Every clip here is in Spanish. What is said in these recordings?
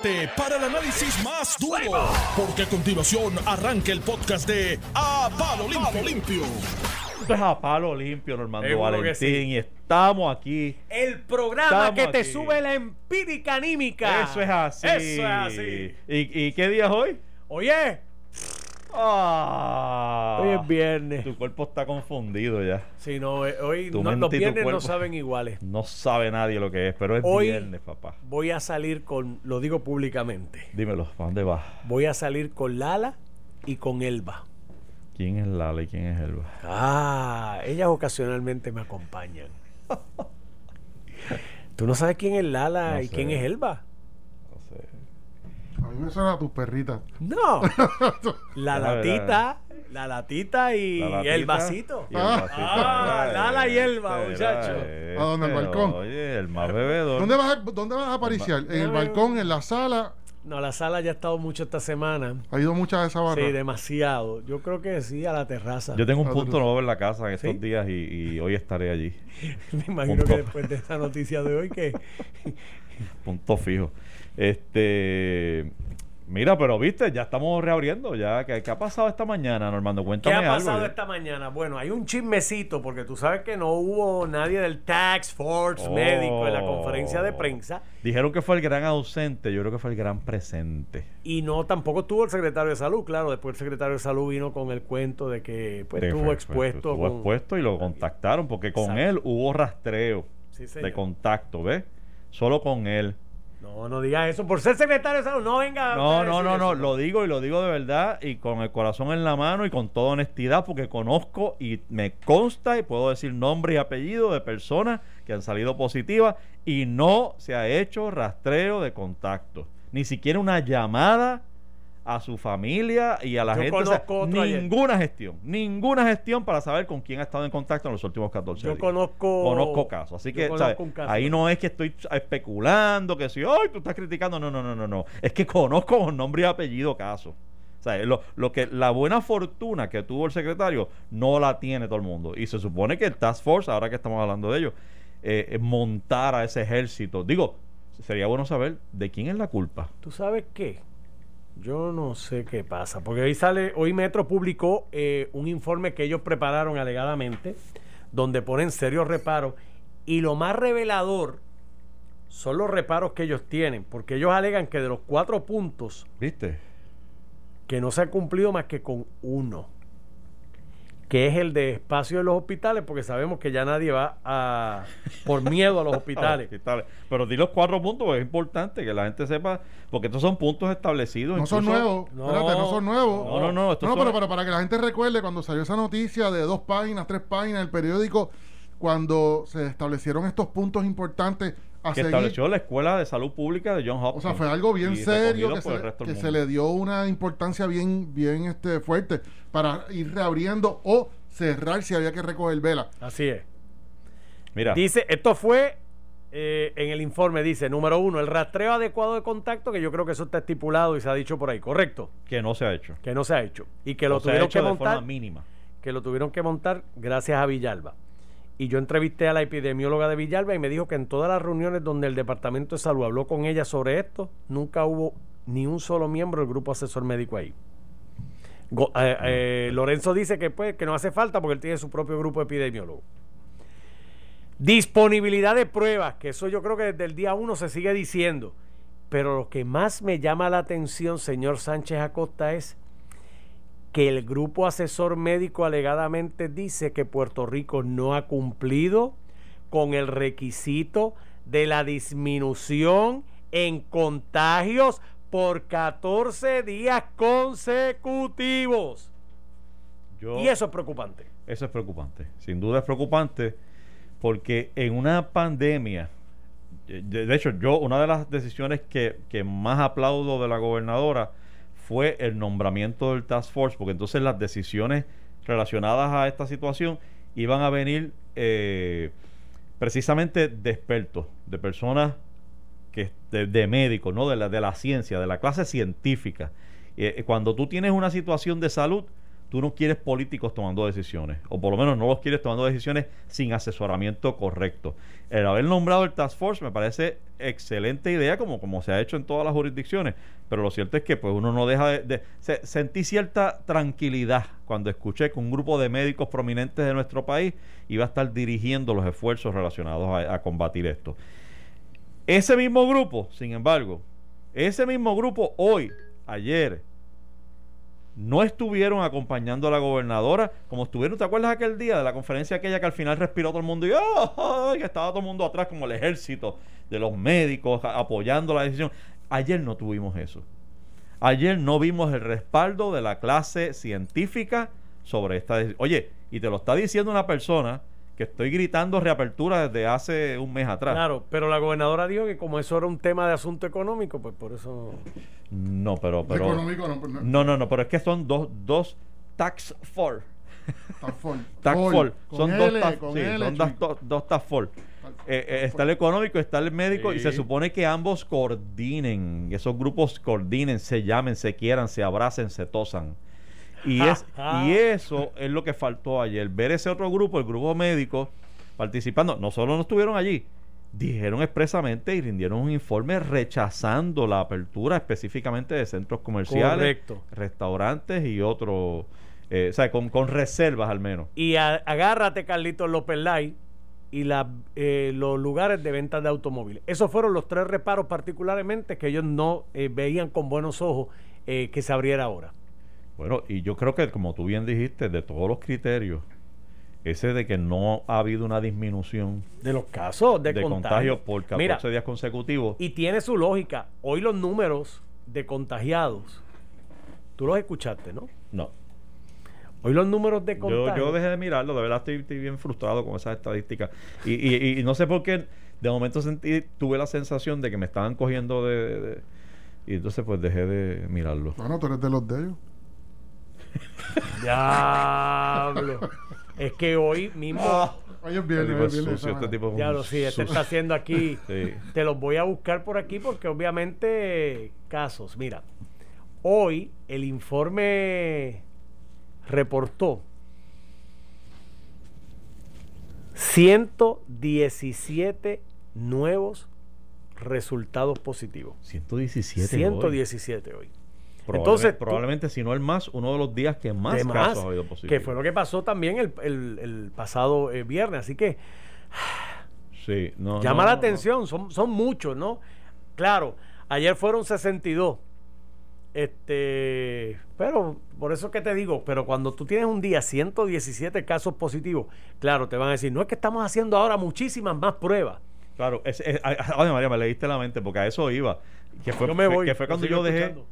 prepárate para el análisis más duro, porque a continuación arranca el podcast de A Palo Limpio. Limpio. Esto es a palo limpio, Normando Seguro que Valentín, sí. y estamos aquí. El programa Estamos que te aquí. sube la empírica anímica. Eso es así. Eso es así. ¿Y, y qué día es hoy? Oye, Ah, hoy es viernes. Tu cuerpo está confundido ya. Si no, eh, hoy no, los viernes no saben iguales. No sabe nadie lo que es, pero es Hoy- viernes, papá. Voy a salir con, lo digo públicamente, Dímelo, ¿para dónde vas? voy a salir con Lala y con Elba. ¿Quién es Lala y quién es Elba? Ah, ellas ocasionalmente me acompañan. ¿Tú no sabes quién es Lala No y sé. quién es Elba? A mí me suena a tus perritas. No. La A ver, latita, la latita y La latita el vasito. y el Ah. vasito. Ah, Mira, Lala y Elba, este, muchacho. ¿A dónde, al este, balcón? Oye, el más bebedor. ¿Dónde vas a, dónde vas a apariciar? ¿En el Déjame- balcón, en la sala? No, la sala ya ha estado mucho esta semana. Ha ido mucha de esa barra. Sí, demasiado. Yo creo que sí, a la terraza. Yo tengo un Ah, punto nuevo en la casa en estos ¿Sí? días y, y hoy estaré allí. Me imagino Punto. que después de esta noticia de hoy que... Punto fijo. Este. Mira, pero viste, ya estamos reabriendo. ya ¿Qué, qué ha pasado esta mañana, Normando? ¿Qué Cuéntame ha algo. pasado esta mañana? Bueno, hay un chismecito porque tú sabes que no hubo nadie del Tax Force Oh. médico en la conferencia de prensa Dijeron que fue el gran ausente. Yo creo que fue el gran presente. y no tampoco estuvo el secretario de salud. Claro, después el secretario de salud vino con el cuento de que pues, De- estuvo expuesto. Estuvo con- expuesto y lo contactaron porque con Exacto. él hubo rastreo Sí, de contacto, ¿ves? Solo con él. No, no digas eso. Por ser secretario de salud, no venga. No, no, no, no, eso. lo digo y lo digo de verdad y con el corazón en la mano y con toda honestidad porque conozco y me consta y puedo decir nombre y apellido de personas que han salido positivas y no se ha hecho rastreo de contacto, ni siquiera una llamada a su familia y a la Yo gente, o sea, conozco ayer. ninguna gestión, ninguna gestión para saber con quién ha estado en contacto en los últimos 14 Yo días. conozco. Conozco casos, así yo que ahí no es que estoy especulando, que si, ay, tú estás criticando, no, no, no, no, no, es que conozco con nombre y apellido casos. O sea, lo, lo que la buena fortuna que tuvo el secretario no la tiene todo el mundo. Y se supone que el Task Force, ahora que estamos hablando de ello, eh, eh, montara ese ejército. Digo, sería bueno saber de quién es la culpa. ¿Tú sabes qué? Yo no sé qué pasa, porque hoy sale, hoy Metro publicó eh, un informe que ellos prepararon alegadamente, donde ponen serios reparos, y lo más revelador son los reparos que ellos tienen, porque ellos alegan que de los cuatro puntos, ¿Viste? que no se ha cumplido más que con uno, que es el de espacio de los hospitales, porque sabemos que ya nadie va a, por miedo a los hospitales. Pero di los cuatro puntos, porque es importante que la gente sepa, porque estos son puntos establecidos. No son nuevos. No. Espérate, no son nuevos. No, no, no, estos No, son- pero, pero para que la gente recuerde, cuando salió esa noticia de dos páginas, tres páginas, el periódico, cuando se establecieron estos puntos importantes a que seguir. estableció la Escuela de Salud Pública de John O Hopkins. sea, fue algo bien serio que, se, que le dio una importancia bien, bien este, fuerte para ir reabriendo o cerrar si había que recoger vela. Así es. Mira, Dice, esto fue eh, en el informe, dice, número uno, el rastreo adecuado de contacto, que yo creo que eso está estipulado y se ha dicho por ahí, correcto, que no se ha hecho. que no se ha hecho. Y que lo O se ha tuvieron hecho que de montar, forma mínima. que lo tuvieron que montar gracias a Villalba. Y yo entrevisté a la epidemióloga de Villalba y me dijo que en todas las reuniones donde el Departamento de Salud habló con ella sobre esto, nunca hubo ni un solo miembro del grupo asesor médico ahí. Eh, eh, Lorenzo dice que, pues, que no hace falta porque él tiene su propio grupo epidemiólogo. Disponibilidad de pruebas, que eso yo creo que desde el día uno se sigue diciendo. Pero lo que más me llama la atención, señor Sánchez Acosta, es que el grupo asesor médico alegadamente dice que Puerto Rico no ha cumplido con el requisito de la disminución en contagios por 14 días consecutivos. Yo- Y eso es preocupante. Eso es preocupante. Sin duda es preocupante porque en una pandemia, de de hecho, yo una de las decisiones que, que más aplaudo de la gobernadora fue el nombramiento del Task Force, porque entonces las decisiones relacionadas a esta situación iban a venir eh, precisamente de expertos, de personas que de, médicos, ¿no? De la, de la ciencia, de la clase científica. Eh, eh, cuando tú tienes una situación de salud, tú no quieres políticos tomando decisiones, o por lo menos no los quieres tomando decisiones sin asesoramiento correcto. El haber nombrado el Task Force me parece excelente idea, como, como se ha hecho en todas las jurisdicciones, pero lo cierto es que pues uno no deja de... de se, sentí cierta tranquilidad cuando escuché que un grupo de médicos prominentes de nuestro país iba a estar dirigiendo los esfuerzos relacionados a combatir esto. Ese mismo grupo, sin embargo, ese mismo grupo hoy, ayer, no estuvieron acompañando a la gobernadora como estuvieron, ¿te acuerdas aquel día de la conferencia aquella que al final respiró todo el mundo y ¡oh! que estaba todo el mundo atrás como el ejército de los médicos apoyando la decisión? Ayer no tuvimos eso. Ayer no vimos el respaldo de la clase científica sobre esta decisión. Oye, y te lo está diciendo una persona que estoy gritando reapertura desde hace un mes atrás. Claro, pero la gobernadora dijo que como eso era un tema de asunto económico, pues por eso... No, pero... pero Económico, no, no. no, no, no, pero es que son dos, dos tax for. Tax for. Con Son L, dos tax, sí, L, son dos, dos, dos tax for. Eh, eh, está el económico, está el médico y se supone que ambos coordinen, esos grupos coordinen, se llamen, se quieran, se abracen, se tosan. Y, es, y eso es lo que faltó ayer, ver ese otro grupo, el grupo médico, participando. No solo no estuvieron allí, dijeron expresamente y rindieron un informe rechazando la apertura específicamente de centros comerciales, Correcto. restaurantes y otros, eh, o sea, con, con reservas al menos. Y a- agárrate, Carlitos López Lai, y la, eh, los lugares de venta de automóviles. Esos fueron los tres reparos particularmente que ellos no eh, veían con buenos ojos que se abriera ahora. Bueno, y yo creo que como tú bien dijiste, de todos los criterios, ese de que no ha habido una disminución De los casos de, de, contagio. contagio por 14 Mira, días consecutivos, y tiene su lógica. Hoy los números de contagiados, tú los escuchaste, ¿no? no. Hoy los números de Yo, contagios. yo dejé de mirarlo, de verdad estoy, estoy bien frustrado con esas estadísticas. Y, y, y no sé por qué, de momento sentí, tuve la sensación de que me estaban cogiendo de, de- de- y entonces pues dejé de mirarlo. Bueno, tú eres de los de ellos. Diablo. es que hoy mismo. Es Este viernes, tipo es es viernes, este tipo un Diablo, sí, este está haciendo aquí. Sí. Te los voy a buscar por aquí porque obviamente casos. Mira, hoy el informe reportó 117 nuevos resultados positivos. 117. hoy. 117 hoy. Probablemente, Entonces, probablemente si no el más, uno de los días que más, casos ha habido positivos. que fue lo que pasó también el, el- el pasado eh, viernes. Así que Sí, no, llama no, la no, atención, Son, son muchos, ¿no? Claro, ayer fueron 62. Este, pero por eso que te digo, pero cuando tú tienes un día 117 casos positivos, claro, te van a decir, no es que estamos haciendo ahora muchísimas más pruebas. Claro, es, es- María, me leíste la mente porque a eso iba. Que fue, yo me voy. que fue cuando yo dejé. escuchando.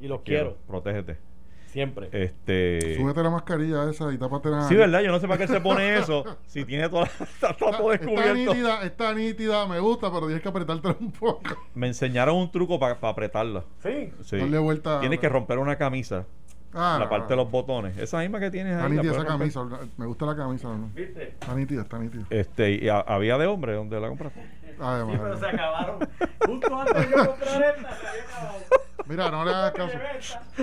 Y los quiero, Protégete. siempre. Este. Súbete la mascarilla esa y tápate la Sí, verdad, yo no sé para qué él se pone eso. si tiene toda está todo Está descubierto. nítida, está nítida, me gusta, pero tienes que apretártela un poco. Me enseñaron un truco para apretarla. Sí. Sí. Darle vuelta. Tienes que romper una camisa, Ah, la parte de los botones. Esa misma que tienes Está ahí. la nítida puedes esa romper. camisa. Me gusta la camisa. ¿no? ¿Viste? Está nítida, está nítida. Este, y a- había de hombre donde la compraste. Ay, Sí, madre. pero se acabaron. Justo antes de yo comprar esta, se había acabado. Mira, no le hagas caso.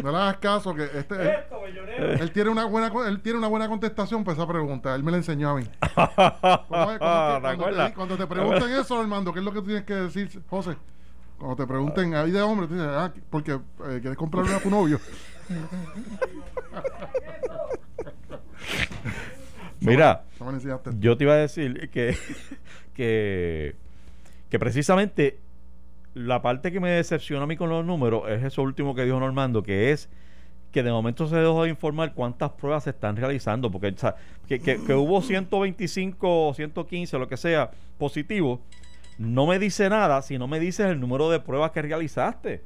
No le hagas caso que este él, él tiene una buena él tiene una buena contestación para esa pregunta. Él me la enseñó a mí. Cuando, ¿Te te, cuando, acuerdas? te, cuando te pregunten eso, Armando, ¿qué es lo que tú tienes que decir, José? Cuando te pregunten ahí de hombre, tú dices, ah, porque eh, quieres comprarle a tu novio. Mira, yo te iba a decir que, que, que precisamente la parte que me decepcionó a mí con los números es eso último que dijo Normando, que es que de momento se dejó de informar cuántas pruebas se están realizando, porque o sea, que, que- que hubo 125 o 115, lo que sea, positivos, no me dice nada si no me dices el número de pruebas que realizaste.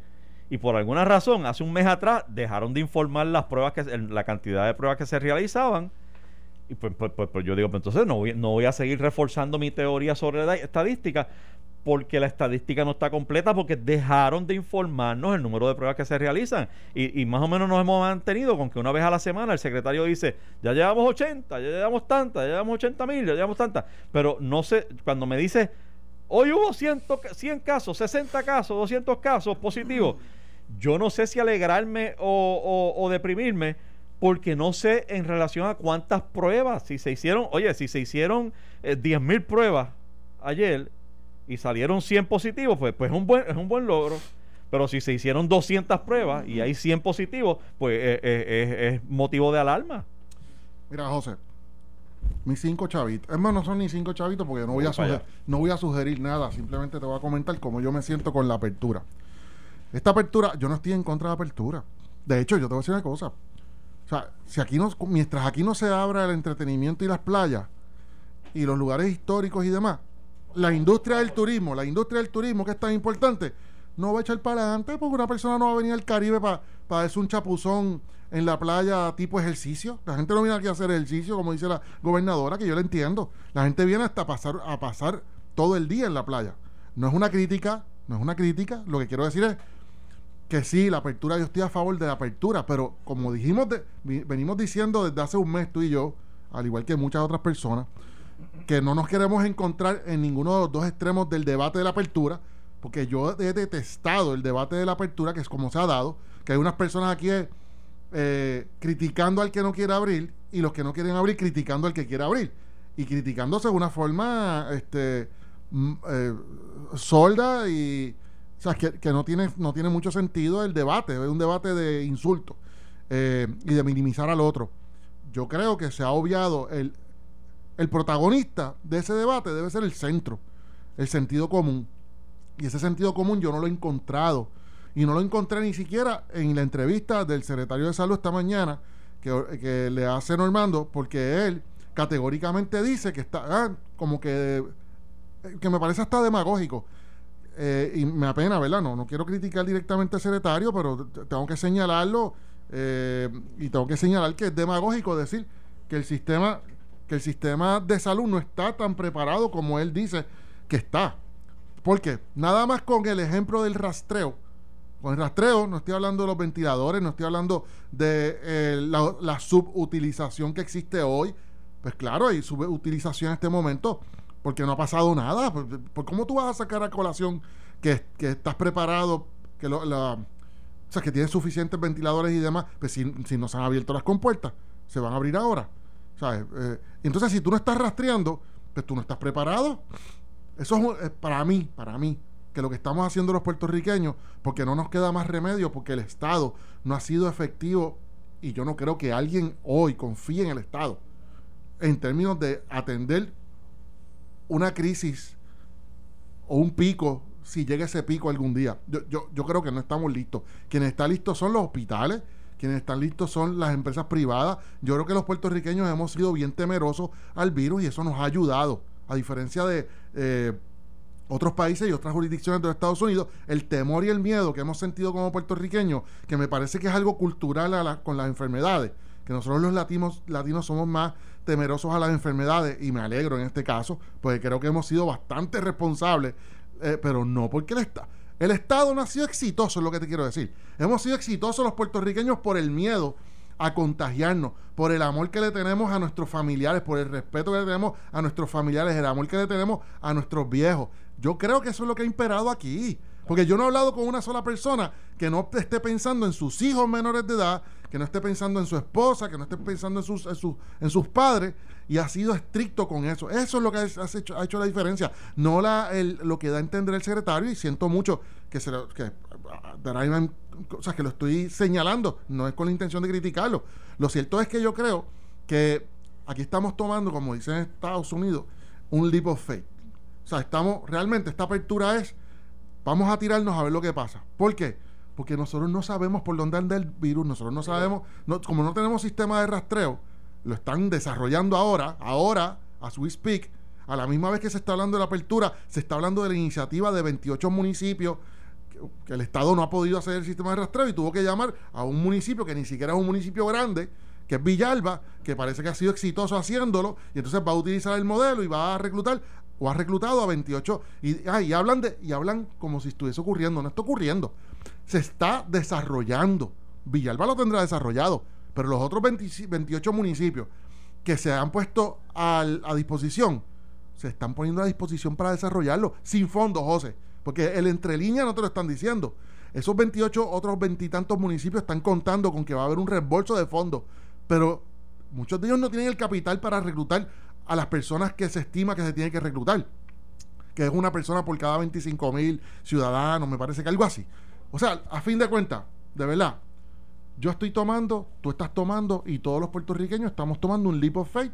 Y por alguna razón, hace un mes atrás, dejaron de informar las pruebas que la cantidad de pruebas que se realizaban. Y pues, pues- pues- pues yo digo, pues entonces no voy, no voy a seguir reforzando mi teoría sobre la estadística porque la estadística no está completa porque dejaron de informarnos el número de pruebas que se realizan. Y, más o menos nos hemos mantenido con que una vez a la semana el secretario dice, ya llevamos 80, ya llevamos tantas, ya llevamos 80 mil, ya llevamos tantas. Pero no sé, cuando me dice, hoy hubo 100, ca- 100 casos, 60 casos, 200 casos positivos, yo no sé si alegrarme o, deprimirme porque no sé en relación a cuántas pruebas, si se hicieron, oye, si se hicieron eh, 10 mil pruebas ayer y salieron 100 positivos, pues, pues es, un buen, es un buen logro. Pero si se hicieron 200 pruebas y hay 100 positivos, pues eh, eh, es motivo de alarma. Mira, José, mis cinco chavitos. Es más, no son ni cinco chavitos porque no voy, a sugerir, no voy a sugerir nada. Simplemente te voy a comentar cómo yo me siento con la apertura. Esta apertura, yo no estoy en contra de la apertura. De hecho, yo te voy a decir una cosa. O sea, si aquí no, mientras aquí no se abra el entretenimiento y las playas y los lugares históricos y demás, la industria del turismo, la industria del turismo que es tan importante, no va a echar para adelante porque una persona no va a venir al Caribe para para hacer un chapuzón en la playa tipo ejercicio. La gente no viene aquí a hacer ejercicio, como dice la gobernadora, que yo le entiendo. La gente viene hasta pasar, a pasar todo el día en la playa. No es una crítica, no es una crítica. Lo que quiero decir es que sí, la apertura, yo estoy a favor de la apertura, pero como dijimos, venimos diciendo desde hace un mes tú y yo, al igual que muchas otras personas, que no nos queremos encontrar en ninguno de los dos extremos del debate de la apertura, porque yo he detestado el debate de la apertura, que es como se ha dado, que hay unas personas aquí eh, criticando al que no quiere abrir y los que no quieren abrir criticando al que quiere abrir. Y criticándose de una forma este, mm, eh, solda y o sea, que, no, tiene, no tiene mucho sentido el debate, es un debate de insulto eh, y de minimizar al otro. Yo creo que se ha obviado el, el protagonista de ese debate debe ser el centro, el sentido común. Y ese sentido común yo no lo he encontrado. Y no lo encontré ni siquiera en la entrevista del secretario de salud esta mañana que, le hace Normando, porque él categóricamente dice que está ah, como que, que me parece hasta demagógico eh, y me apena, ¿verdad? No, no quiero criticar directamente al secretario, pero tengo que señalarlo eh, y tengo que señalar que es demagógico decir que el sistema que el sistema de salud no está tan preparado como él dice que está. Porque nada más con el ejemplo del rastreo, con el rastreo no estoy hablando de los ventiladores, no estoy hablando de eh, la, subutilización que existe hoy. Pues claro, hay subutilización en este momento porque no ha pasado nada. ¿Por, cómo tú vas a sacar a colación que, estás preparado, que lo, la, o sea, que tienes suficientes ventiladores y demás? Pues si, no se han abierto las compuertas, se van a abrir ahora. Eh, entonces, si tú no estás rastreando, pues tú no estás preparado. Eso es para mí, para mí, que lo que estamos haciendo los puertorriqueños, porque no nos queda más remedio, porque el Estado no ha sido efectivo y yo no creo que alguien hoy confíe en el Estado en términos de atender una crisis o un pico, si llega ese pico algún día. Yo, yo, yo creo que no estamos listos. Quienes están listos son los hospitales, quienes están listos son las empresas privadas. Yo creo que los puertorriqueños hemos sido bien temerosos al virus y eso nos ha ayudado. A diferencia de eh, otros países y otras jurisdicciones de los Estados Unidos, el temor y el miedo que hemos sentido como puertorriqueños, que me parece que es algo cultural con las enfermedades, que nosotros los latinos, somos más temerosos a las enfermedades y me alegro en este caso, porque creo que hemos sido bastante responsables, eh, pero no porque el Estado. El Estado no ha sido exitoso, es lo que te quiero decir. Hemos sido exitosos los puertorriqueños por el miedo a contagiarnos, por el amor que le tenemos a nuestros familiares, por el respeto que le tenemos a nuestros familiares, el amor que le tenemos a nuestros viejos. Yo creo que eso es lo que ha imperado aquí. Porque yo no he hablado con una sola persona que no esté pensando en sus hijos menores de edad, que no esté pensando en su esposa, que no esté pensando en sus, en sus, padres, y ha sido estricto con eso. Eso es lo que ha hecho, ha hecho la diferencia. No la, lo que da a entender el secretario, y siento mucho que se que, sea, que lo estoy señalando, no es con la intención de criticarlo. Lo cierto es que yo creo que aquí estamos tomando, como dicen en Estados Unidos, un leap of faith. O sea, estamos, realmente esta apertura es Vamos a tirarnos a ver lo que pasa. ¿Por qué? Porque nosotros no sabemos por dónde anda el virus, nosotros no sabemos, como no tenemos sistema de rastreo, lo están desarrollando ahora, ahora, a Swiss speak, a la misma vez que se está hablando de la apertura, se está hablando de la iniciativa de 28 municipios que, el Estado no ha podido hacer el sistema de rastreo y tuvo que llamar a un municipio que ni siquiera es un municipio grande, que es Villalba, que parece que ha sido exitoso haciéndolo, y entonces va a utilizar el modelo y va a reclutar o ha reclutado a 28 y, ah, hablan de y hablan como si estuviese ocurriendo, no está ocurriendo. Se está desarrollando. Villalba lo tendrá desarrollado, pero los otros 28 municipios que se han puesto a disposición se están poniendo a disposición para desarrollarlo sin fondos, José, porque el entre línea no te lo están diciendo. Esos 28 otros veintitantos municipios están contando con que va a haber un reembolso de fondos pero muchos de ellos no tienen el capital para reclutar a las personas que se estima que se tiene que reclutar, que es una persona por cada 25 mil ciudadanos, me parece que algo así. O sea, a fin de cuentas, de verdad, yo estoy tomando, tú estás tomando y todos los puertorriqueños estamos tomando un leap of faith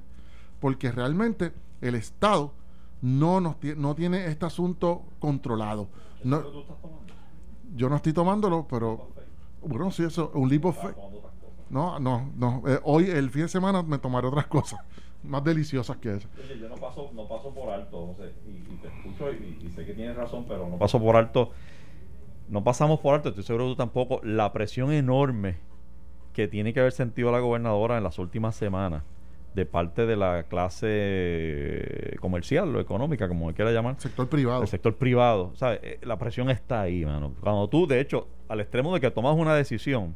porque realmente el Estado no, nos no tiene este asunto controlado. No, yo no estoy tomándolo, pero bueno, sí, eso, un leap of faith. No, no, no. Eh, hoy, el fin de semana, me tomaré otras cosas más deliciosas que eso. Oye, yo no paso, no paso por alto, José, y, te escucho y, sé que tienes razón, pero no paso por alto. No pasamos por alto, estoy seguro que tú tampoco, la presión enorme que tiene que haber sentido la gobernadora en las últimas semanas de parte de la clase comercial o económica, como quiera llamar. Sector privado. El sector privado. ¿sabes? Eh, la presión está ahí, mano. Cuando tú, de hecho, al extremo de que tomas una decisión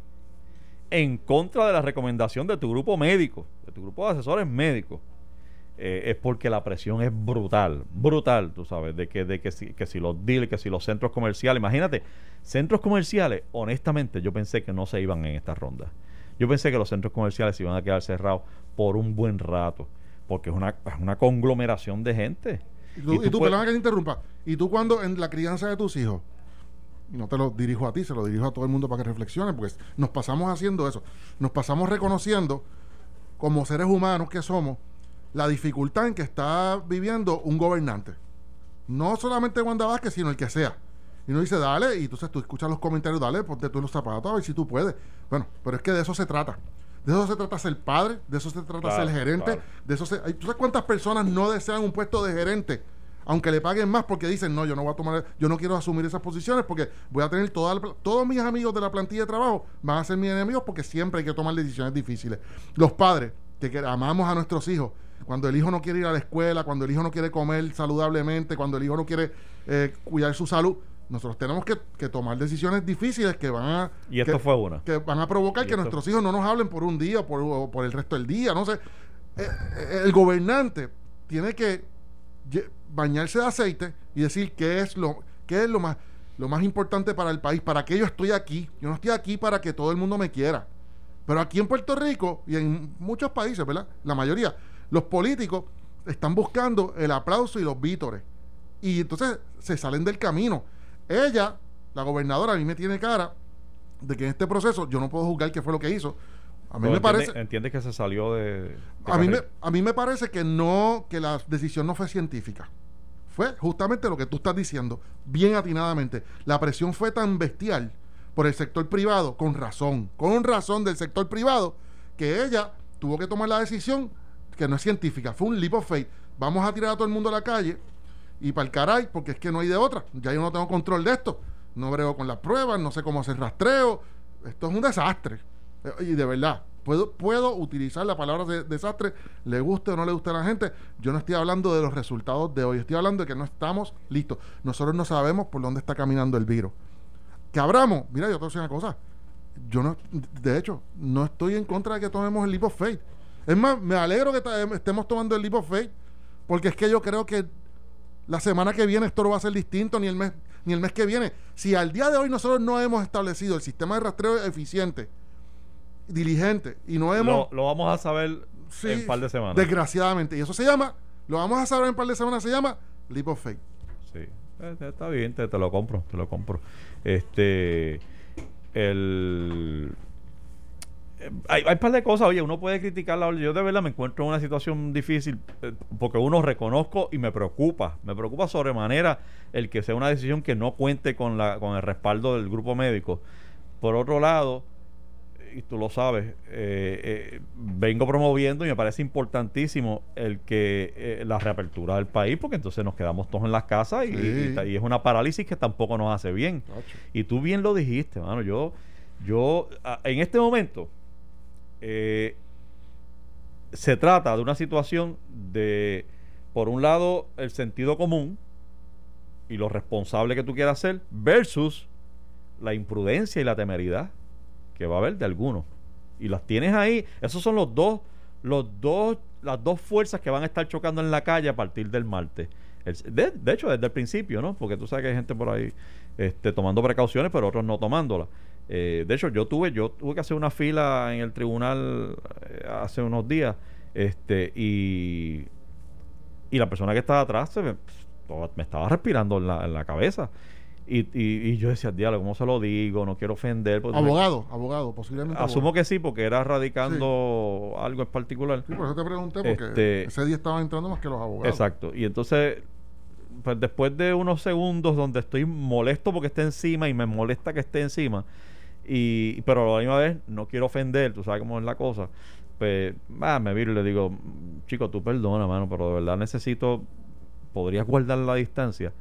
en contra de la recomendación de tu grupo médico, de tu grupo de asesores médicos, eh, es porque la presión es brutal, brutal, tú sabes, de que, de que, si, que si los deals, que si los centros comerciales, imagínate, centros comerciales, honestamente yo pensé que no se iban en esta ronda. Yo pensé que los centros comerciales se iban a quedar cerrados por un buen rato, porque es una, una conglomeración de gente. Y tú, y tú, que te interrumpa, y tú cuando en la crianza de tus hijos, y no te lo dirijo a ti, se lo dirijo a todo el mundo para que reflexione, porque nos pasamos haciendo eso, nos pasamos reconociendo como seres humanos que somos la dificultad en que está viviendo un gobernante. No solamente Wanda Vázquez, sino el que sea. Y uno dice, dale, y entonces tú escuchas los comentarios, dale, ponte tú los zapatos a ver si tú puedes. Bueno, pero es que de eso se trata. De eso se trata ser padre, de eso se trata ser gerente, de eso se... ¿Tú sabes cuántas personas no desean un puesto de gerente? Aunque le paguen más porque dicen, no, yo no voy a tomar, yo no quiero asumir esas posiciones porque voy a tener toda todos mis amigos de la plantilla de trabajo van a ser mis enemigos porque siempre hay que tomar decisiones difíciles. Los padres, que, amamos a nuestros hijos, cuando el hijo no quiere ir a la escuela, cuando el hijo no quiere comer saludablemente, cuando el hijo no quiere eh, cuidar su salud, nosotros tenemos que, tomar decisiones difíciles que van a y esto que, fue una que van a provocar que nuestros hijos no nos hablen por un día o por, el resto del día no sé eh, eh, el gobernante tiene que bañarse de aceite y decir qué es lo qué es lo más lo más importante para el país para qué yo estoy aquí. Yo no estoy aquí para que todo el mundo me quiera. Pero aquí en Puerto Rico y en muchos países verdad la mayoría los políticos están buscando el aplauso y los vítores. Y entonces se salen del camino. Ella, la gobernadora, a mí me tiene cara de que en este proceso yo no puedo juzgar qué fue lo que hizo. A mí me parece. Entiende que se salió de. a, mí me, a mí me parece que no, que la decisión no fue científica. Fue justamente lo que tú estás diciendo, bien atinadamente. La presión fue tan bestial por el sector privado, con razón, con razón del sector privado, que ella tuvo que tomar la decisión que no es científica. Fue un leap of faith. Vamos a tirar a todo el mundo a la calle y para el caray, porque es que no hay de otra. Ya yo no tengo control de esto. No brego con las pruebas, no sé cómo hacer rastreo. Esto es un desastre. Eh, y de verdad, puedo, puedo utilizar la palabra de, desastre, le guste o no le guste a la gente. Yo no estoy hablando de los resultados de hoy, estoy hablando de que no estamos listos. Nosotros no sabemos por dónde está caminando el virus. Que abramos, mira, yo te voy a decir una cosa. Yo no, de hecho, no estoy en contra de que tomemos el leap of faith. Es más, me alegro que estemos tomando el leap of faith, porque es que yo creo que la semana que viene esto no va a ser distinto, ni el mes, ni el mes que viene. Si al día de hoy nosotros no hemos establecido el sistema de rastreo eficiente, diligente, y no hemos. Lo, vamos a saber en un par de semanas. Desgraciadamente. Y eso se llama, lo vamos a saber en un par de semanas, se llama Leap of Faith. Sí, eh, está bien, te, te lo compro, te lo compro. Este. El hay, hay un par de cosas, oye, uno puede criticarla. Yo de verdad me encuentro en una situación difícil eh, porque uno reconozco y me preocupa. Me preocupa sobremanera el que sea una decisión que no cuente con, la, con el respaldo del grupo médico. Por otro lado, y tú lo sabes, eh, eh, vengo promoviendo y me parece importantísimo el que la reapertura del país, porque entonces nos quedamos todos en las casas y, y, es una parálisis que tampoco nos hace bien. Y tú bien lo dijiste, mano. Yo, yo, en este momento, eh, se trata de una situación de, por un lado, el sentido común y lo responsable que tú quieras ser, versus la imprudencia y la temeridad que va a haber de algunos. Y las tienes ahí. Esos son los dos, los dos, las dos fuerzas que van a estar chocando en la calle a partir del martes. de, hecho, desde el principio, ¿no? Porque tú sabes que hay gente por ahí este, tomando precauciones, pero otros no tomándolas. Eh, de hecho, yo tuve, yo tuve que hacer una fila en el tribunal eh, hace unos días, este, y, y la persona que estaba atrás se me, me estaba respirando en la, en la cabeza. Y, y, yo decía, diablo, ¿cómo se lo digo? No quiero ofender. Abogado, abogado, posiblemente. Asumo que sí, porque era radicando algo en particular. Sí, por eso te pregunté, porque este, ese día estaba entrando más que los abogados. Exacto. Y entonces, pues después de unos segundos donde estoy molesto porque esté encima y me molesta que esté encima, y pero a la misma vez no quiero ofender, tú sabes cómo es la cosa, pues, ah, me viro y le digo, chico, tú perdona, mano, pero de verdad necesito, podrías guardar la distancia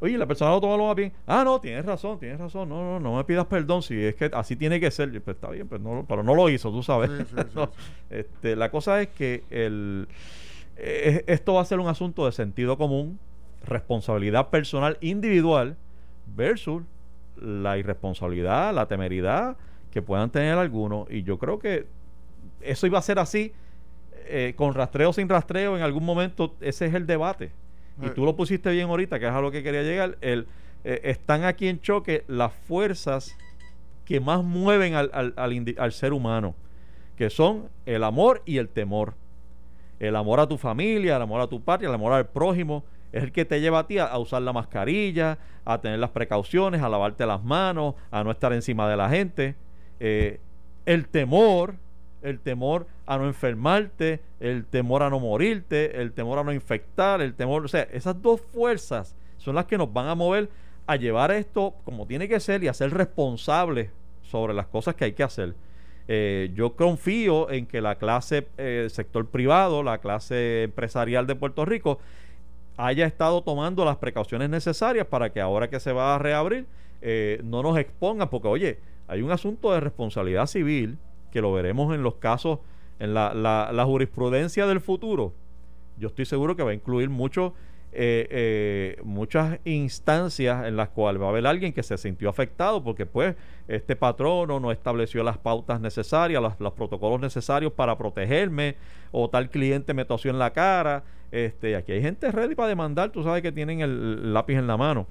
Oye, la persona lo toma lo más bien. Ah, no, tienes razón, tienes razón. No, no, no me pidas perdón si es que así tiene que ser. Pues está bien, pues no, pero no lo hizo, tú sabes. este, la cosa es que el, eh, esto va a ser un asunto de sentido común, responsabilidad personal individual versus la irresponsabilidad, la temeridad que puedan tener algunos. Y yo creo que eso iba a ser así, eh, con rastreo o sin rastreo, en algún momento ese es el debate y tú lo pusiste bien ahorita, que es a lo que quería llegar, el, eh, están aquí en choque las fuerzas que más mueven al, al, al, ser humano, que son el amor y el temor. El amor a tu familia, el amor a tu patria, el amor al prójimo, es el que te lleva a ti a, usar la mascarilla, a tener las precauciones, a lavarte las manos, a no estar encima de la gente. Eh, el temor el temor a no enfermarte, el temor a no morirte, el temor a no infectar, el temor, o sea, esas dos fuerzas son las que nos van a mover a llevar esto como tiene que ser y a ser responsables sobre las cosas que hay que hacer. Eh, yo confío en que la clase eh, sector privado, la clase empresarial de Puerto Rico, haya estado tomando las precauciones necesarias para que ahora que se va a reabrir eh, no nos expongan, porque oye, hay un asunto de responsabilidad civil que lo veremos en los casos, en la, la, jurisprudencia del futuro, yo estoy seguro que va a incluir mucho, eh, eh, muchas instancias en las cuales va a haber alguien que se sintió afectado porque pues este patrono no estableció las pautas necesarias, los, protocolos necesarios para protegerme o tal cliente me tosió en la cara. Este, aquí hay gente ready para demandar, tú sabes que tienen el lápiz en la mano.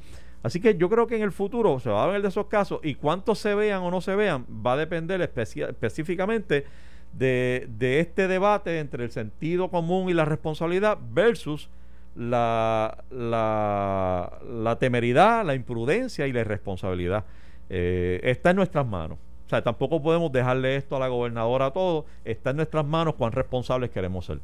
Así que yo creo que en el futuro se va a ver de esos casos y cuántos se vean o no se vean va a depender específicamente de, este debate entre el sentido común y la responsabilidad versus la, temeridad, la imprudencia y la irresponsabilidad. Eh, está en nuestras manos. O sea, tampoco podemos dejarle esto a la gobernadora todo. Está en nuestras manos cuán responsables queremos ser.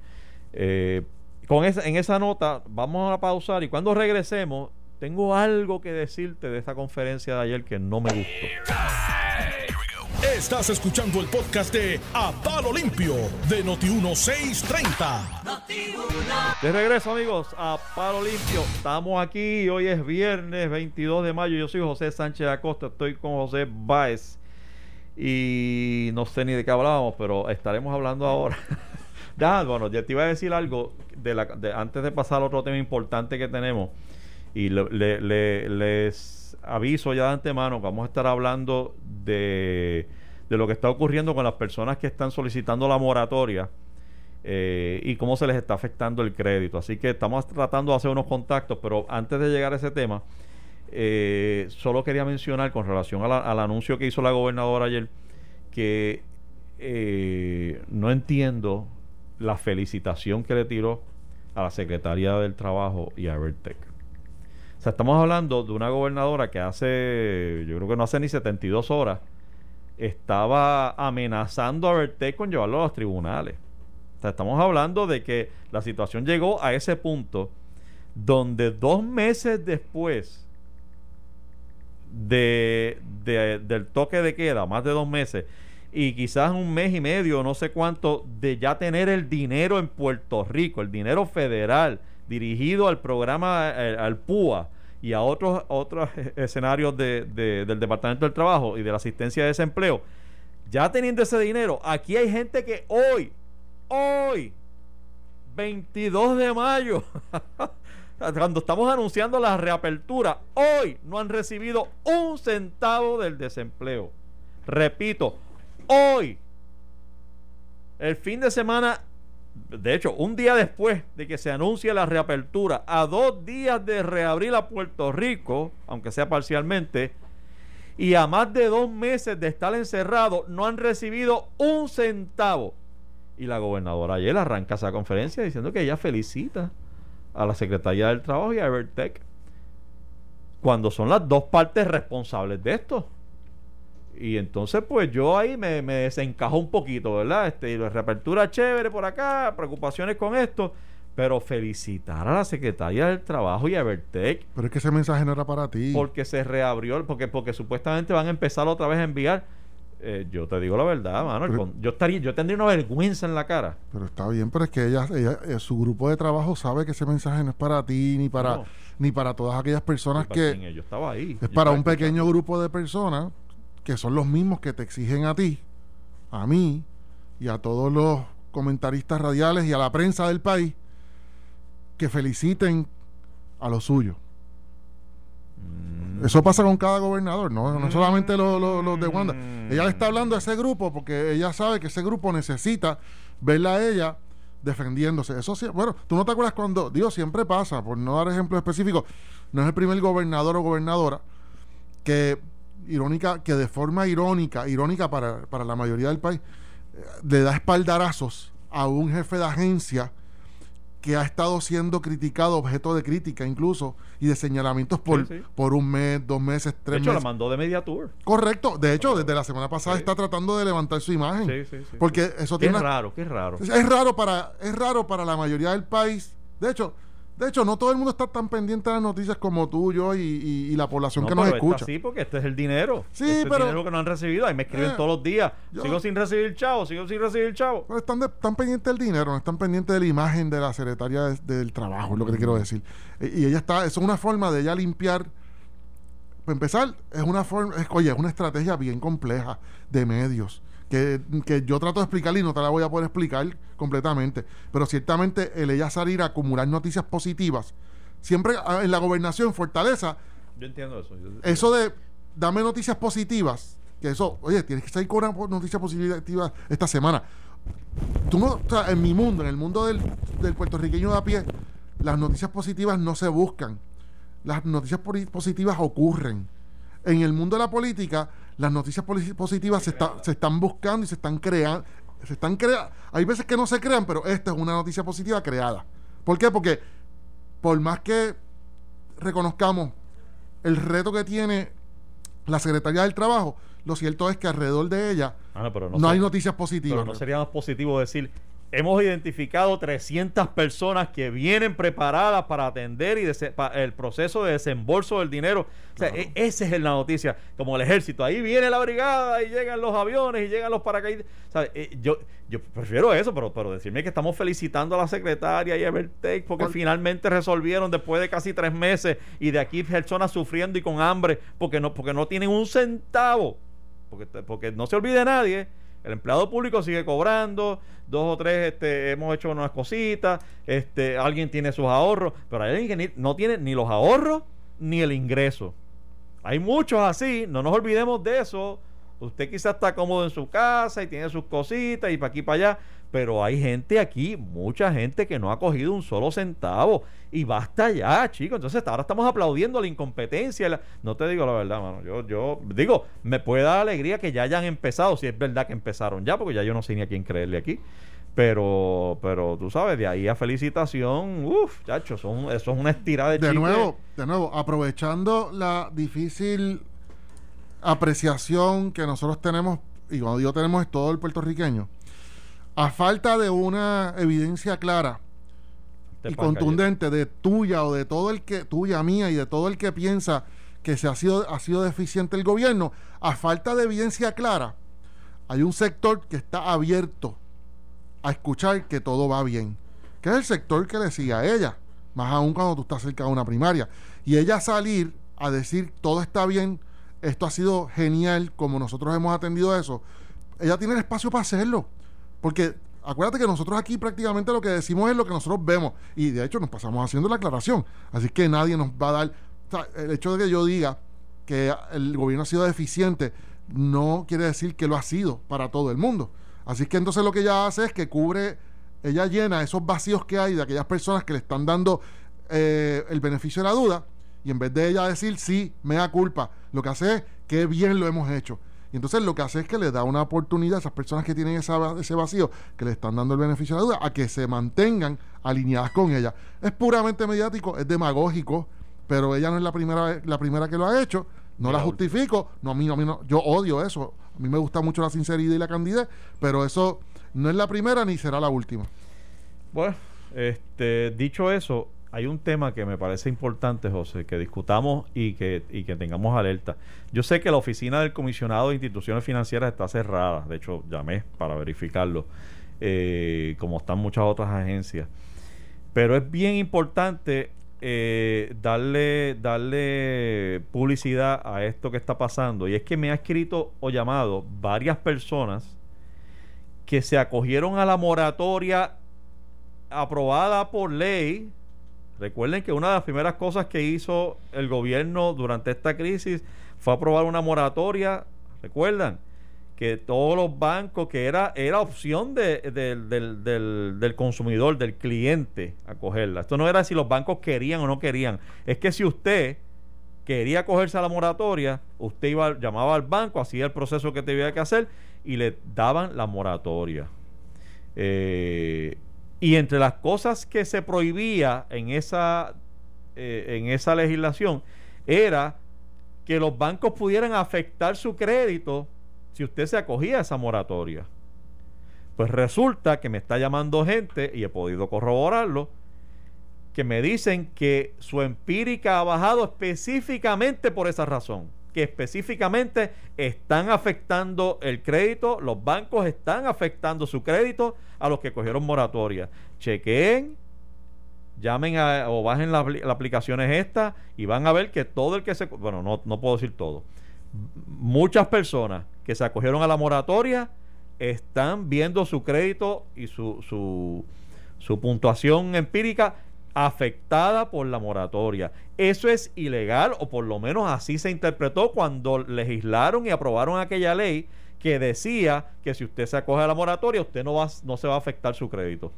Eh, con esa, en esa nota vamos a pausar y cuando regresemos tengo algo que decirte de esta conferencia de ayer que no me gustó. Estás escuchando el podcast de A Palo Limpio de Noti1630. de regreso, amigos, a Palo Limpio. Estamos aquí. Hoy es viernes 22 de mayo. Yo soy José Sánchez Acosta. Estoy con José Báez. Y no sé ni de qué hablábamos, pero estaremos hablando ahora. ya, bueno, ya te iba a decir algo de la, de, antes de pasar a otro tema importante que tenemos. Y les aviso ya de antemano, vamos a estar hablando de, lo que está ocurriendo con las personas que están solicitando la moratoria eh, y cómo se les está afectando el crédito. Así que estamos tratando de hacer unos contactos, pero antes de llegar a ese tema, eh, solo quería mencionar con relación al anuncio que hizo la gobernadora ayer, que eh, no entiendo la felicitación que le tiró a la Secretaría del Trabajo y a Vertec. Sea, estamos hablando de una gobernadora que hace, yo creo que no hace ni 72 horas, estaba amenazando a Berté con llevarlo a los tribunales. O sea, estamos hablando de que la situación llegó a ese punto donde dos meses después de, del toque de queda, más de dos meses, y quizás un mes y medio, no sé cuánto, de ya tener el dinero en Puerto Rico, el dinero federal, dirigido al programa, eh, al PUA y a otros, otros escenarios de, del Departamento del Trabajo y de la asistencia de desempleo, ya teniendo ese dinero, aquí hay gente que hoy, hoy, 22 de mayo, cuando estamos anunciando la reapertura, hoy no han recibido un centavo del desempleo. Repito, hoy, el fin de semana de hecho, un día después de que se anuncie la reapertura, a dos días de reabrir a Puerto Rico, aunque sea parcialmente, y a más de dos meses de estar encerrado no han recibido un centavo. Y la gobernadora ayer arranca esa conferencia diciendo que ella felicita a la Secretaría del Trabajo y a Evertech cuando son las dos partes responsables de esto. Y entonces, pues yo ahí me, me desencajo un poquito, ¿verdad? Este, y la reapertura chévere por acá, preocupaciones con esto. Pero felicitar a la secretaria del Trabajo y a Evertech. Pero es que ese mensaje no era para ti. Porque se reabrió, porque, porque supuestamente van a empezar otra vez a enviar. Eh, yo te digo la verdad, mano. yo estaría, yo tendría una vergüenza en la cara. Pero está bien, pero es que ella, ella eh, su grupo de trabajo sabe que ese mensaje no es para ti ni para ni para todas aquellas personas que yo estaba ahí. Es para un pequeño grupo de personas que son los mismos que te exigen a ti, a mí y a todos los comentaristas radiales y a la prensa del país que feliciten a los suyos. Mm. Eso pasa con cada gobernador, no, no solamente los, de Wanda. Ella le está hablando a ese grupo porque ella sabe que ese grupo necesita verla a ella defendiéndose. Eso sí, bueno, tú no te acuerdas cuando, Dios, siempre pasa, por no dar ejemplos específicos, no es el primer gobernador o gobernadora que irónica, que de forma irónica, irónica para, para la mayoría del país, le da espaldarazos a un jefe de agencia que ha estado siendo criticado, objeto de crítica incluso, y de señalamientos por, por un mes, dos meses, tres meses. De hecho, la mandó de media tour. Correcto. De hecho, desde la semana pasada está tratando de levantar su imagen. Sí, sí, sí. Porque eso tiene... Es raro, qué raro. Es raro, para, es raro para la mayoría del país. De hecho, de hecho, no todo el mundo está tan pendiente de las noticias como tú, yo y, la población que nos escucha. Sí, porque este es el dinero. Sí, este pero. Es el dinero que no han recibido. Ahí me escriben eh, todos los días. sigo sin recibir chavo, sigo sin recibir chavo. Pero están, están pendientes del dinero, no están pendientes de la imagen de la secretaria del trabajo, es lo que te quiero decir. E, y ella está, eso es una forma de ella limpiar. Para empezar, es una forma, oye, es una estrategia bien compleja de medios que, yo trato de explicar y no te la voy a poder explicar completamente. Pero ciertamente el ella salir a acumular noticias positivas, siempre ah, en la gobernación, Fortaleza. Yo entiendo eso. eso de dame noticias positivas, que eso, oye, tienes que salir con una noticia positiva esta semana. Tú no, o sea, en mi mundo, en el mundo del, del puertorriqueño de a pie, las noticias positivas no se buscan. Las noticias positivas ocurren. En el mundo de la política, las noticias positivas se, se están buscando y se están creando. Se están creando. Hay veces que no se crean, pero esta es una noticia positiva creada. ¿Por qué? Porque por más que reconozcamos el reto que tiene la Secretaría del Trabajo, lo cierto es que alrededor de ella ah, no, hay noticias positivas. Pero no sería más positivo decir, hemos identificado 300 personas que vienen preparadas para atender y el proceso de desembolso del dinero. O sea, e, esa es la noticia, como el ejército. Ahí viene la brigada y llegan los aviones y llegan los paracaídas. Eh, yo, yo prefiero eso, pero, pero decirme que estamos felicitando a la secretaria y a Evertech porque finalmente resolvieron después de casi tres meses y de aquí personas sufriendo y con hambre porque no, porque no tienen un centavo. Porque, porque no se olvide nadie el empleado público sigue cobrando, dos o tres este, hemos hecho unas cositas, este, alguien tiene sus ahorros, pero hay alguien que no tiene ni los ahorros ni el ingreso. Hay muchos así, no nos olvidemos de eso. Usted quizás está cómodo en su casa y tiene sus cositas y para aquí para allá, pero hay gente aquí, mucha gente que no ha cogido un solo centavo y basta ya, chicos. Entonces ahora estamos aplaudiendo la incompetencia. No te digo la verdad, mano. Yo, yo digo, me puede dar alegría que ya hayan empezado, si es verdad que empezaron ya, porque ya yo no sé ni a quién creerle aquí. Pero, pero tú sabes, de ahí a felicitación, uff, chacho, son, eso es una estirada de De nuevo, de nuevo, aprovechando la difícil apreciación que nosotros tenemos, y cuando digo tenemos es todo el puertorriqueño, a falta de una evidencia clara y contundente de tuya o de todo el que, tuya, mía y de todo el que piensa que se ha sido, ha sido deficiente el gobierno, a falta de evidencia clara, hay un sector que está abierto a escuchar que todo va bien, que es el sector que le sigue a ella, más aún cuando tú estás cerca de una primaria. Y ella salir a decir todo está bien, esto ha sido genial, como nosotros hemos atendido eso, ella tiene el espacio para hacerlo. Porque acuérdate que nosotros aquí prácticamente lo que decimos es lo que nosotros vemos. Y de hecho nos pasamos haciendo la aclaración. Así que nadie nos va a dar... O sea, el hecho de que yo diga que el gobierno ha sido deficiente no quiere decir que lo ha sido para todo el mundo. Así que entonces lo que ella hace es que cubre, ella llena esos vacíos que hay de aquellas personas que le están dando eh, el beneficio de la duda Y en vez de ella decir, sí, me da culpa, lo que hace es, qué bien lo hemos hecho. Y entonces lo que hace es que le da una oportunidad a esas personas que tienen ese vacío, que le están dando el beneficio de la duda, a que se mantengan alineadas con ella. Es puramente mediático, es demagógico, pero ella no es la primera, la primera que lo ha hecho. No la justifico, no a mí, no, a mí no, yo odio eso. A mí me gusta mucho la sinceridad y la candidez, pero eso no es la primera ni será la última. Bueno, este, dicho eso, hay un tema que me parece importante, José, que discutamos y que, y que tengamos alerta. Yo sé que la oficina del comisionado de instituciones financieras está cerrada, de hecho llamé para verificarlo, eh, como están muchas otras agencias. Pero es bien importante eh, darle, darle publicidad a esto que está pasando. Y es que me ha escrito o llamado varias personas que se acogieron a la moratoria aprobada por ley Recuerden que una de las primeras cosas que hizo el gobierno durante esta crisis fue aprobar una moratoria. ¿Recuerdan? Que todos los bancos, que era, era opción del, consumidor, del cliente, acogerla. Esto no era si los bancos querían o no querían. Es que si usted quería acogerse a la moratoria, usted iba, llamaba al banco, hacía el proceso que tenía que hacer y le daban la moratoria. Eh, y entre las cosas que se prohibía en esa, eh, en esa legislación era que los bancos pudieran afectar su crédito si usted se acogía a esa moratoria. Pues resulta que me está llamando gente, y he podido corroborarlo, que me dicen que su empírica ha bajado específicamente por esa razón que específicamente están afectando el crédito, los bancos están afectando su crédito a los que cogieron moratoria. Chequeen, llamen o bajen las aplicaciones estas y van a ver que todo el que se... Bueno, no, no puedo decir todo. Muchas personas que se acogieron a la moratoria están viendo su crédito y su, su, su puntuación empírica afectada por la moratoria. Eso es ilegal, o por lo menos así se interpretó cuando legislaron y aprobaron aquella ley que decía que si usted se acoge a la moratoria, usted no, va, no se va a afectar su crédito.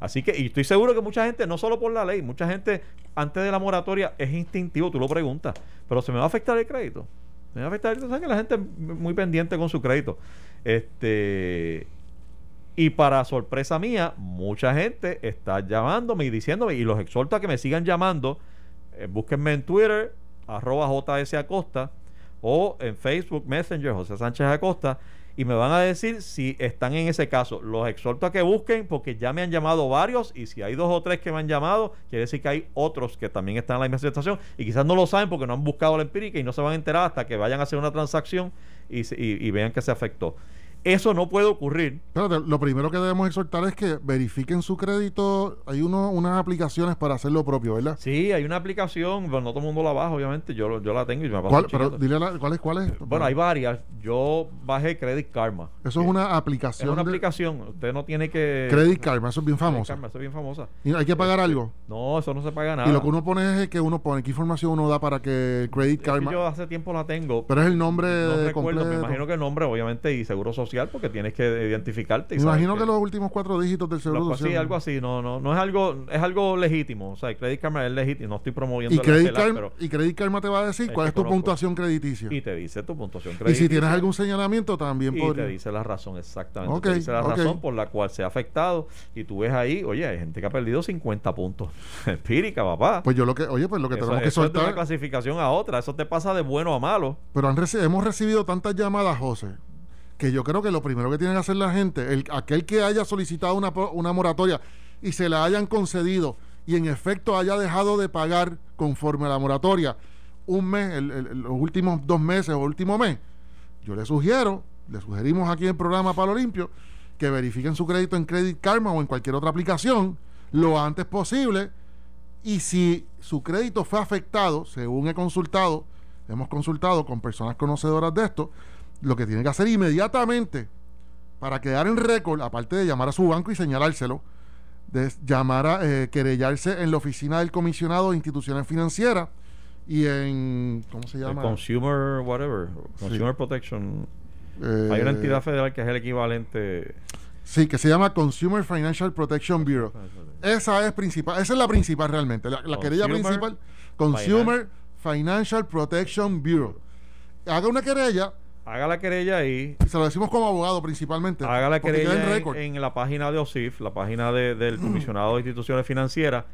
Así que, y estoy seguro que mucha gente, no solo por la ley, mucha gente antes de la moratoria es instintivo, tú lo preguntas, pero se me va a afectar el crédito. Me va a afectar el crédito. que la gente es muy pendiente con su crédito. Este, y para sorpresa mía, mucha gente está llamándome y diciéndome, y los exhorto a que me sigan llamando. Eh, búsquenme en Twitter, arroba JS Acosta, o en Facebook Messenger, José Sánchez Acosta, y me van a decir si están en ese caso. Los exhorto a que busquen, porque ya me han llamado varios, y si hay dos o tres que me han llamado, quiere decir que hay otros que también están en la misma situación, y quizás no lo saben porque no han buscado la empírica y no se van a enterar hasta que vayan a hacer una transacción y, y vean que se afectó. Eso no puede ocurrir. Pero lo primero que debemos exhortar es que verifiquen su crédito. Hay uno, unas aplicaciones para hacer lo propio, ¿verdad? Sí, hay una aplicación, pero no todo el mundo la baja, obviamente. Yo, yo la tengo y me paso ¿Cuál, pero dile ¿cuál es? ¿Cuál es? Bueno, hay varias. Yo bajé Credit Karma. Eso es una aplicación. Es una aplicación. Usted no tiene que. Credit Karma, eso es bien famoso. Karma, eso es bien famosa. ¿Y hay que pagar algo? No, eso no se paga nada. Y lo que uno pone es que uno pone, ¿qué información uno da para que Credit Karma? yo hace tiempo la tengo. Pero es el nombre. No recuerdo, me imagino que el nombre, obviamente, y seguro social, porque tienes que identificarte. Me imagino que, los últimos cuatro dígitos del seguro social. Sí, algo así. No, no, no es algo, es algo legítimo. O sea, el Credit Karma es legítimo. No estoy promoviendo y Credit, Karma, y Credit Karma te va a decir cuál es tu puntuación crediticia. Y te dice tu puntuación crediticia. Y si tienes algún señalamiento también y te dice la razón, exactamente. te dice la razón por la cual se ha afectado. Y tú ves ahí, oye, hay gente que ha perdido 50 puntos. Empírica, papá. Pues yo lo que, oye, pues lo que tenemos que soltar. Es de una clasificación a otra. Eso te pasa de bueno a malo. Pero hemos recibido tantas llamadas, José que yo creo que lo primero que tiene que hacer la gente, el, aquel que haya solicitado una, una moratoria y se la hayan concedido y en efecto haya dejado de pagar conforme a la moratoria un mes, los últimos dos meses o último mes, yo le sugiero, le sugerimos aquí en el programa Palo Limpio, que verifiquen su crédito en Credit Karma o en cualquier otra aplicación lo antes posible. Y si su crédito fue afectado, según he consultado, hemos consultado con personas conocedoras de esto, lo que tiene que hacer inmediatamente para quedar en récord, aparte de llamar a su banco y señalárselo, de llamar a eh, querellarse en la oficina del comisionado de instituciones financieras y en ¿cómo se llama? consumer whatever, Consumer Protection. Hay una eh, entidad federal que es el equivalente Sí, que se llama Consumer Financial Protection Bureau. Esa es principal, esa es la principal realmente. La, la querella principal, Consumer Financial Protection Bureau. Haga una querella. Haga la querella ahí. Se lo decimos como abogado principalmente. Haga la querella en, la página de OSIF, la página del Comisionado de Instituciones Financieras.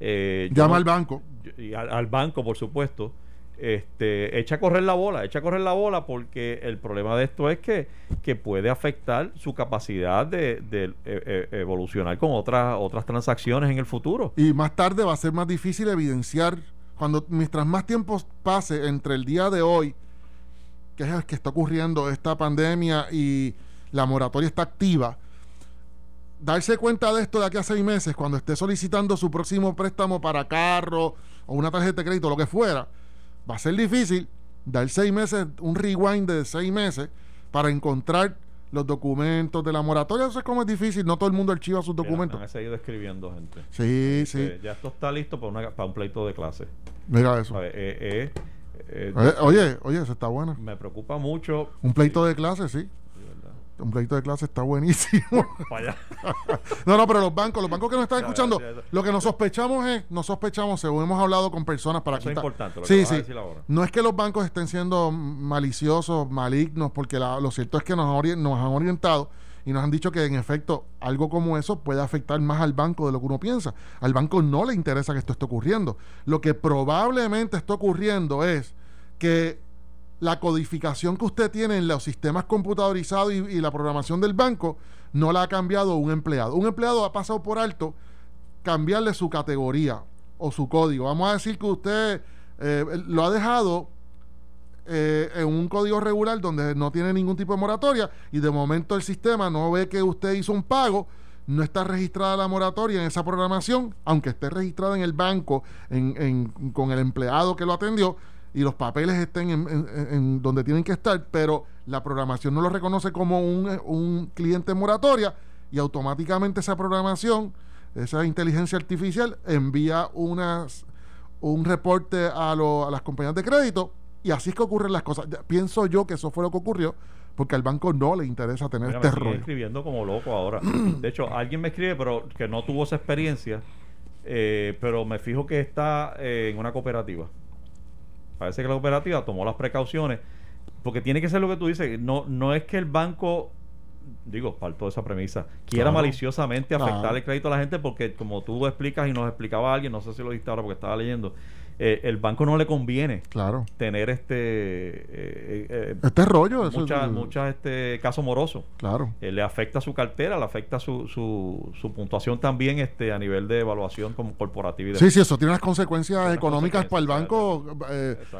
Eh, Llama al banco. Y al banco, por supuesto este, echa a correr la bola, echa a correr la bola porque el problema de esto es que, que puede afectar su capacidad de, de, e, e, evolucionar con otras, otras transacciones en el futuro. Y más tarde va a ser más difícil evidenciar, cuando mientras más tiempo pase entre el día de hoy, que es el que está ocurriendo esta pandemia y la moratoria está activa, darse cuenta de esto de aquí a seis meses, cuando esté solicitando su próximo préstamo para carro o una tarjeta de crédito, lo que fuera, va a ser difícil dar seis meses, un rewind de seis meses para encontrar los documentos de la moratoria. Eso es como es difícil, no todo el mundo archiva sus documentos. Han seguido escribiendo, gente. Sí, este, sí. Ya esto está listo para, para un pleito de clase. Mira eso. Eh, eh, eh, oye, oye, eso está bueno. Me preocupa mucho. Un pleito de clase, sí un pleito de clase está buenísimo. no, no, pero los bancos, los bancos que nos están escuchando, lo que nos sospechamos es, nos sospechamos, según hemos hablado con personas para Eso Es importante, lo sí, sí. No es que los bancos estén siendo maliciosos, malignos, porque lo cierto es que nos, nos han orientado y nos han dicho que en efecto algo como eso puede afectar más al banco de lo que uno piensa. Al banco no le interesa que esto esté ocurriendo. Lo que probablemente está ocurriendo es que la codificación que usted tiene en los sistemas computadorizados y, la programación del banco no la ha cambiado un empleado. Un empleado ha pasado por alto cambiarle su categoría o su código. Vamos a decir que usted eh, lo ha dejado eh, en un código regular donde no tiene ningún tipo de moratoria y de momento el sistema no ve que usted hizo un pago, no está registrada la moratoria en esa programación, aunque esté registrada en el banco con el empleado que lo atendió, y los papeles estén en, donde tienen que estar, pero la programación no lo reconoce como un, cliente moratoria y automáticamente esa programación, esa inteligencia artificial, envía unas, un reporte a, a las compañías de crédito y así es que ocurren las cosas. Pienso yo que eso fue lo que ocurrió porque al banco no le interesa tener este rollo. escribiendo como loco ahora. De hecho, alguien me escribe, pero que no tuvo esa experiencia, eh, pero me fijo que está eh, en una cooperativa. Parece que la cooperativa tomó las precauciones, porque tiene que ser lo que tú dices, no, no es que el banco digo, faltó esa premisa, quiera maliciosamente afectar el crédito a la gente porque como tú explicas y nos explicaba alguien, no sé si lo dijiste ahora porque estaba leyendo, eh, el banco no le conviene claro. tener este eh, eh, este rollo muchas muchas este caso moroso. Claro. Le afecta su cartera le afecta su, su, su, puntuación también este a nivel de evaluación como corporativa sí sí eso tiene unas consecuencias económicas para el banco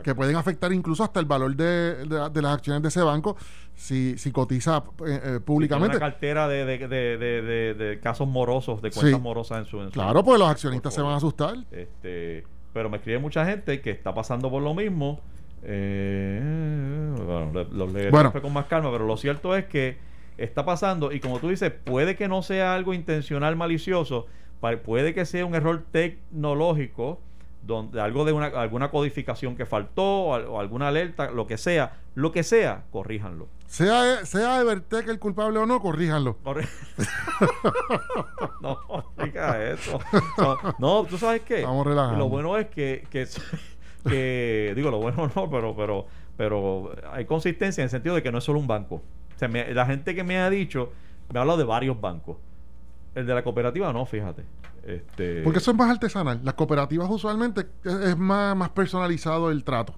que pueden afectar incluso hasta el valor de, de, las acciones de ese banco si, si cotiza públicamente una cartera de, de, de, casos morosos de cuentas morosas en su, en claro pues los accionistas se van a asustar. Este pero me escribe mucha gente que está pasando por lo mismo. Eh, bueno, los leeré con más calma, pero lo cierto es que está pasando y como tú dices, puede que no sea algo intencional malicioso, puede que sea un error tecnológico, donde algo de una, alguna codificación que faltó o, alguna alerta, lo que sea, lo que sea, corríjanlo. Sea, sea Evertech el culpable o no, corríjanlo. no, eso. No, tú sabes qué. Vamos relajando. Lo bueno es que, que, que, digo, lo bueno no, pero, pero, pero hay consistencia en el sentido de que no es solo un banco. la gente que me ha dicho, me ha hablado de varios bancos. El de la cooperativa no, fíjate. Este... Porque eso es más artesanal. Las cooperativas usualmente es, más, más personalizado el trato.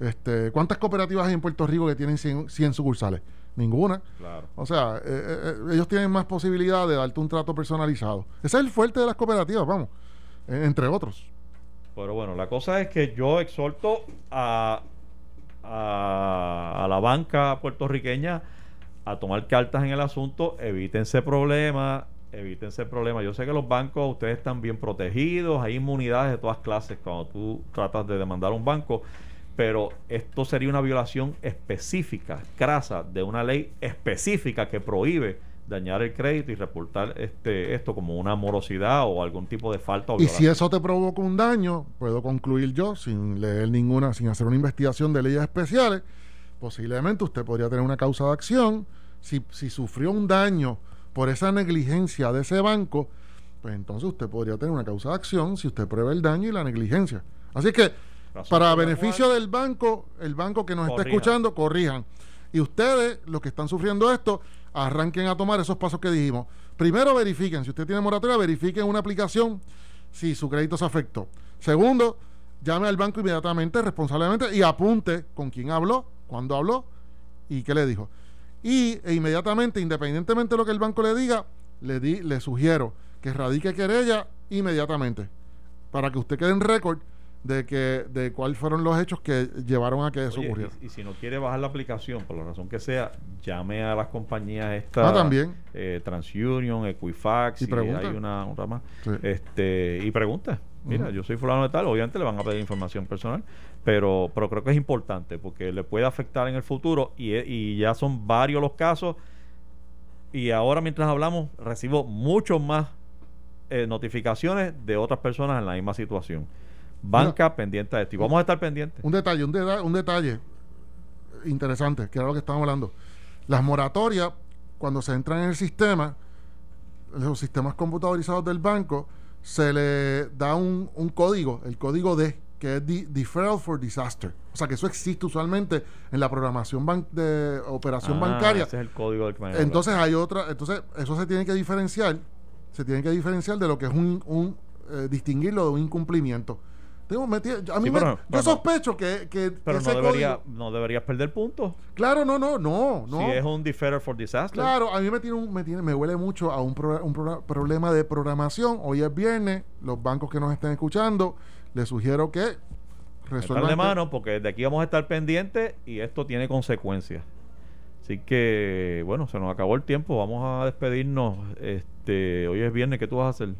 Este, ¿Cuántas cooperativas hay en Puerto Rico que tienen 100, sucursales? Ninguna. Claro. O sea, eh, eh, eh, ellos tienen más posibilidad de darte un trato personalizado. Ese es el fuerte de las cooperativas, vamos, entre otros. Pero bueno, la cosa es que yo exhorto a, a, a la banca puertorriqueña a tomar cartas en el asunto, evítense problemas, evítense problemas. Yo sé que los bancos, ustedes están bien protegidos, hay inmunidades de todas clases cuando tú tratas de demandar a un banco, pero esto sería una violación específica, crasa, de una ley específica que prohíbe dañar el crédito y reportar este esto como una morosidad o algún tipo de falta o Y si eso te provoca un daño, puedo concluir yo, sin leer ninguna, sin hacer una investigación de leyes especiales, posiblemente usted podría tener una causa de acción si, si sufrió un daño por esa negligencia de ese banco, pues entonces usted podría tener una causa de acción si usted prueba el daño y la negligencia. Así que, para beneficio del banco, el banco que nos está escuchando, corrijan. Y ustedes, los que están sufriendo esto, arranquen a tomar esos pasos que dijimos. Primero, verifiquen, si usted tiene moratoria, verifiquen una aplicación si su crédito se afectó. Segundo, llame al banco inmediatamente, responsablemente, y apunte con quién habló, cuándo habló y qué le dijo. Y e inmediatamente, independientemente de lo que el banco le diga, le, di, le sugiero que radique querella inmediatamente para que usted quede en récord de que de cuáles fueron los hechos que llevaron a que eso ocurriera. Y, si no quiere bajar la aplicación, por la razón que sea, llame a las compañías estas. Ah, también. Eh, TransUnion, Equifax, y, hay una otra más. Este, y pregunta. Mira, yo soy fulano de tal, obviamente le van a pedir información personal, pero, pero creo que es importante porque le puede afectar en el futuro y, y ya son varios los casos. Y ahora mientras hablamos, recibo muchos más eh, notificaciones de otras personas en la misma situación. Banca pendiente de esto. Y vamos a estar pendientes. Un detalle, un, un detalle interesante, que era lo que estábamos hablando. Las moratorias, cuando se entran en el sistema, los sistemas computadorizados del banco, se le da un, código, el código D, que es Deferral for Disaster. O sea, que eso existe usualmente en la programación de operación ah, bancaria. Ese es el código del que Entonces hay otra, entonces eso se tiene que diferenciar se tiene que diferenciar de lo que es un, un eh, distinguirlo de un incumplimiento. Tengo a mí yo sospecho que, que pero no, debería, no deberías perder puntos. Claro, no, no, no, no. Si es un deferral for disaster. Claro, a mí me tiene, un, me tiene me huele mucho a un, un problema de programación. Hoy es viernes, los bancos que nos estén escuchando, les sugiero que resuelvan. de mano, porque de aquí vamos a estar pendientes y esto tiene consecuencias. Así que, bueno, se nos acabó el tiempo. Vamos a despedirnos. Este, hoy es viernes. ¿Qué tú vas a hacer?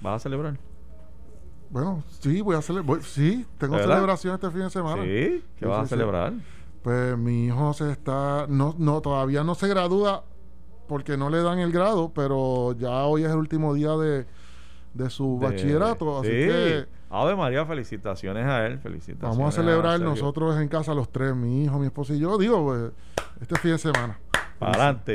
¿Vas a celebrar? Bueno, sí, voy a celebrar. Sí, tengo celebración este fin de semana. Sí, ¿qué vas a celebrar? Pues mi hijo se está. No, no, todavía no se gradúa porque no le dan el grado, pero ya hoy es el último día de, de su bachillerato. Así que Ave María, felicitaciones a él, felicitaciones. Vamos a celebrar nosotros en casa los tres, mi hijo, mi esposo y yo, digo, pues, este fin de semana. Para adelante.